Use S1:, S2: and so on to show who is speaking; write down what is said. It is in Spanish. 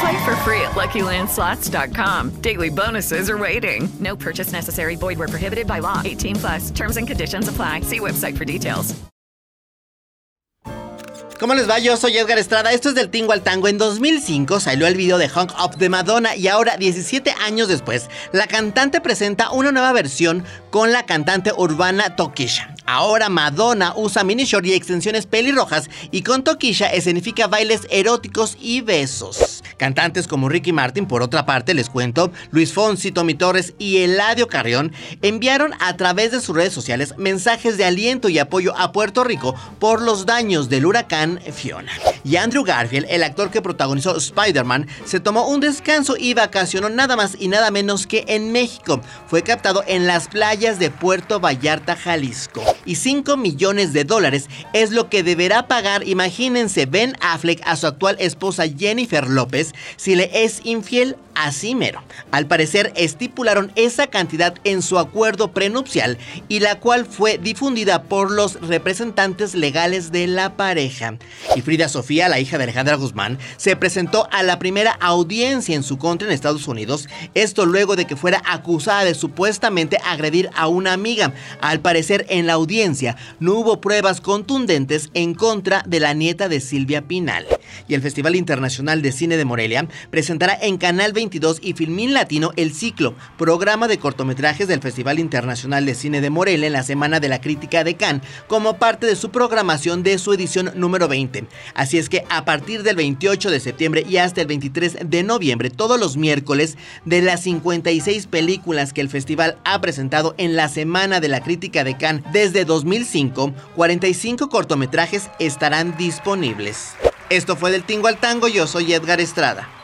S1: Play for free at LuckyLandSlots.com. Daily bonuses are waiting. No purchase necessary. Void where prohibited by law. 18 plus. Terms and conditions apply. See website for details.
S2: ¿Cómo les va? Yo soy Edgar Estrada. Esto es del Tingo al Tango. En 2005 salió el video de Hunk Up de Madonna y ahora, 17 años después, la cantante presenta una nueva versión con la cantante urbana Tokisha. Ahora Madonna usa mini short y extensiones pelirrojas y con Tokisha escenifica bailes eróticos y besos. Cantantes como Ricky Martin, por otra parte, les cuento, Luis Fonsi, Tommy Torres y Eladio Carrión enviaron a través de sus redes sociales mensajes de aliento y apoyo a Puerto Rico por los daños del huracán Fiona. Y Andrew Garfield, el actor que protagonizó Spider-Man, se tomó un descanso y vacacionó nada más y nada menos que en México. Fue captado en las playas de Puerto Vallarta, Jalisco y 5 millones de dólares es lo que deberá pagar, imagínense, Ben Affleck a su actual esposa Jennifer López si le es infiel así mero. Al parecer estipularon esa cantidad en su acuerdo prenupcial y la cual fue difundida por los representantes legales de la pareja. Y Frida Sofía, la hija de Alejandra Guzmán, se presentó a la primera audiencia en su contra en Estados Unidos, esto luego de que fuera acusada de supuestamente agredir a una amiga. Al parecer en la audiencia no hubo pruebas contundentes en contra de la nieta de Silvia Pinal. Y el Festival Internacional de Cine de Morelia presentará en Canal 22 y Filmín Latino el ciclo, programa de cortometrajes del Festival Internacional de Cine de Morelia en la Semana de la Crítica de Cannes, como parte de su programación de su edición número 20. Así es que a partir del 28 de septiembre y hasta el 23 de noviembre, todos los miércoles, de las 56 películas que el festival ha presentado en la Semana de la Crítica de Cannes desde 2005, 45 cortometrajes estarán disponibles. Esto fue del Tingo al Tango, yo soy Edgar Estrada.